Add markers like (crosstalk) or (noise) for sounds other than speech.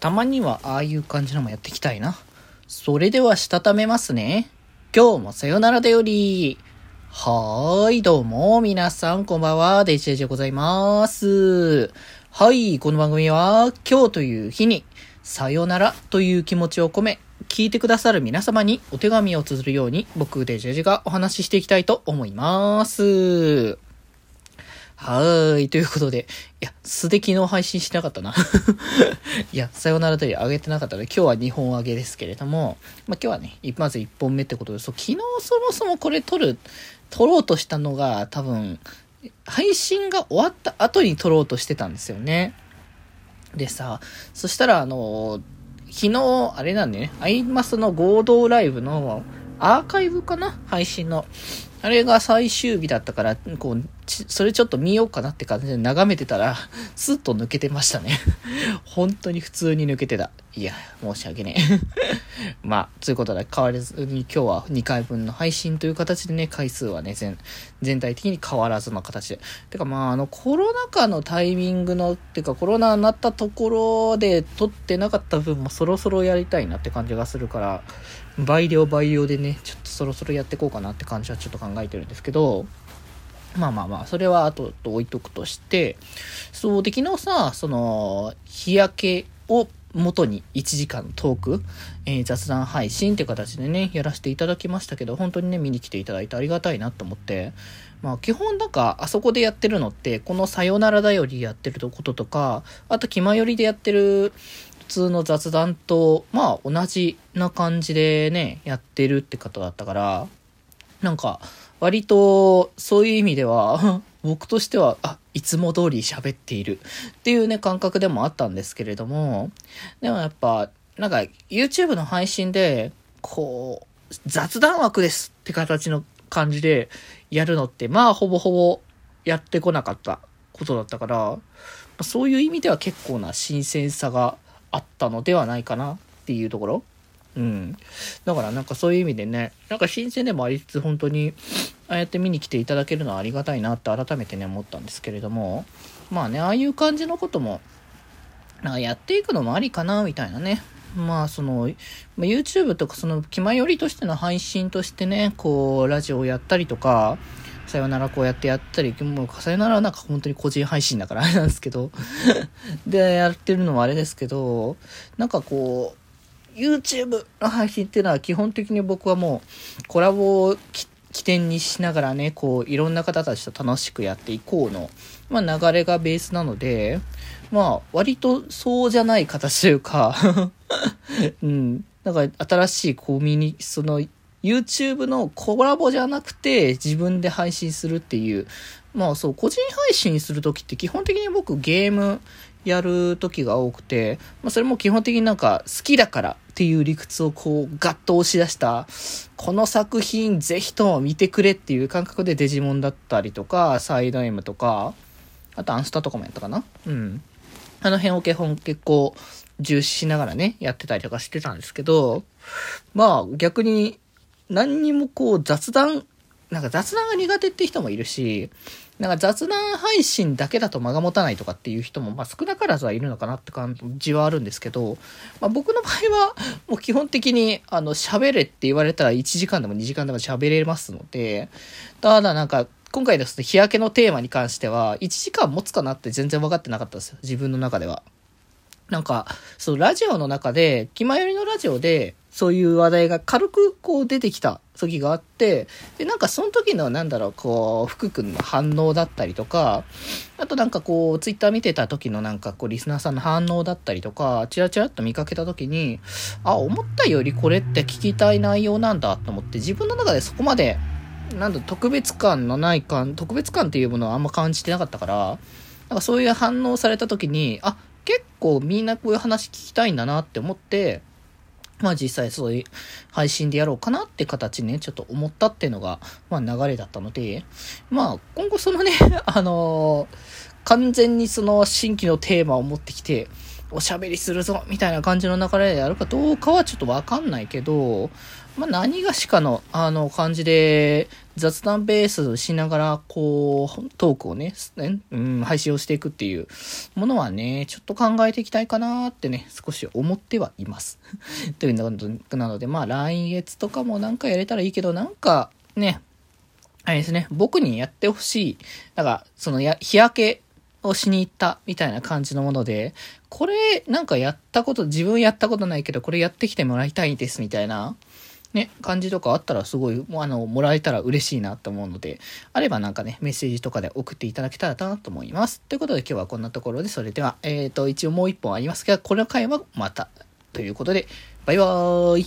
たまにはああいう感じのもやっていきたいな。それではしたためますね。今日もさよならだより。はーい、どうも、皆さん、こんばんは、デジェジでございます。はい、この番組は、今日という日に、さよならという気持ちを込め、聞いてくださる皆様にお手紙を綴るように、僕、デジェジがお話ししていきたいと思います。はーい。ということで、いや、素で昨日配信しなかったな。(laughs) いや、さよならと上げてなかったので、今日は2本上げですけれども、まあ、今日はね、まず1本目ってことで、そう、昨日そもそもこれ撮る、撮ろうとしたのが、多分、配信が終わった後に撮ろうとしてたんですよね。でさ、そしたら、あの、昨日、あれなんでね、アイマスの合同ライブのアーカイブかな配信の。あれが最終日だったから、こう、それちょっと見ようかなって感じで眺めてたら、スッと抜けてましたね。(laughs) 本当に普通に抜けてた。いや、申し訳ねえ。(laughs) まあ、ということで、変わらずに今日は2回分の配信という形でね、回数はね、全、全体的に変わらずの形で。てかまあ、あの、コロナ禍のタイミングの、てかコロナになったところで撮ってなかった分もそろそろやりたいなって感じがするから、倍量倍量でね、ちょっとそろそろやっていこうかなって感じはちょっと考考えてるんですけど、まあまあまあ、それは後と置いとくとして、そうで、昨日さ、その、日焼けを元に1時間トーク、えー、雑談配信って形でね、やらせていただきましたけど、本当にね、見に来ていただいてありがたいなと思って、まあ基本なんか、あそこでやってるのって、このさよならだよりやってることとか、あと気まよりでやってる普通の雑談と、まあ同じな感じでね、やってるって方だったから、なんか、割と、そういう意味では (laughs) 僕としては、あ、いつも通り喋っているっていうね、感覚でもあったんですけれども、でもやっぱ、なんか、YouTube の配信で、こう、雑談枠ですって形の感じでやるのって、まあ、ほぼほぼやってこなかったことだったから、そういう意味では結構な新鮮さがあったのではないかなっていうところ。うん。だからなんかそういう意味でね、なんか新鮮でもありつつ本当に、ああやって見に来ていただけるのはありがたいなって改めてね思ったんですけれども、まあね、ああいう感じのことも、なんかやっていくのもありかな、みたいなね。まあその、YouTube とかその気前よりとしての配信としてね、こう、ラジオをやったりとか、さよならこうやってやったり、もうさよならなんか本当に個人配信だからあれなんですけど (laughs) で、やってるのもあれですけど、なんかこう、YouTube の配信っていうのは基本的に僕はもうコラボを起点にしながらね、こういろんな方たちと楽しくやっていこうの、まあ流れがベースなので、まあ割とそうじゃない形というか (laughs) うん、なんか新しいコミュニ、その YouTube のコラボじゃなくて自分で配信するっていう。まあそう、個人配信するときって基本的に僕ゲームやる時が多くて、まあそれも基本的になんか好きだからっていう理屈をこうガッと押し出した、この作品ぜひとも見てくれっていう感覚でデジモンだったりとか、サイド M とか、あとアンスタとかもやったかな？うん。あの辺を基本結構重視しながらね、やってたりとかしてたんですけど、まあ逆に何にもこう雑談、なんか雑談が苦手って人もいるし、なんか雑談配信だけだと間が持たないとかっていう人も、まあ少なからずはいるのかなって感じはあるんですけど、まあ僕の場合は、もう基本的に、あの、喋れって言われたら1時間でも2時間でも喋れますので、ただなんか、今回ですね、日焼けのテーマに関しては、1時間持つかなって全然分かってなかったですよ。自分の中では。なんか、そう、ラジオの中で、気前よりのラジオで、そういう話題が軽くこう出てきた時があって、で、なんかその時のなんだろう、こう、福君の反応だったりとか、あとなんかこう、ツイッター見てた時のなんかこう、リスナーさんの反応だったりとか、チラチラっと見かけた時に、あ、思ったよりこれって聞きたい内容なんだと思って、自分の中でそこまで、なんだ、特別感のない感、特別感っていうものはあんま感じてなかったから、なんかそういう反応された時に、あ、結構みんなこういう話聞きたいんだなって思って、まあ実際そういう配信でやろうかなって形ね、ちょっと思ったっていうのが、まあ流れだったので、まあ今後そのね、(laughs) あのー、完全にその新規のテーマを持ってきて、おしゃべりするぞみたいな感じの流れでやるかどうかはちょっとわかんないけど、まあ何がしかの、あの感じで雑談ベースしながら、こう、トークをね、うん、配信をしていくっていうものはね、ちょっと考えていきたいかなってね、少し思ってはいます。(laughs) というのなので、まあ、来月とかもなんかやれたらいいけど、なんか、ね、あれですね、僕にやってほしい、なんか、そのや、日焼けをしに行ったみたいな感じのもので、これなんかやったこと、自分やったことないけど、これやってきてもらいたいですみたいな、ね、感じとかあったらすごい、もあの、もらえたら嬉しいなと思うので、あればなんかね、メッセージとかで送っていただけたらなと思います。ということで今日はこんなところで、それでは、えっ、ー、と、一応もう一本ありますが、この回はまた、ということで、バイバーイ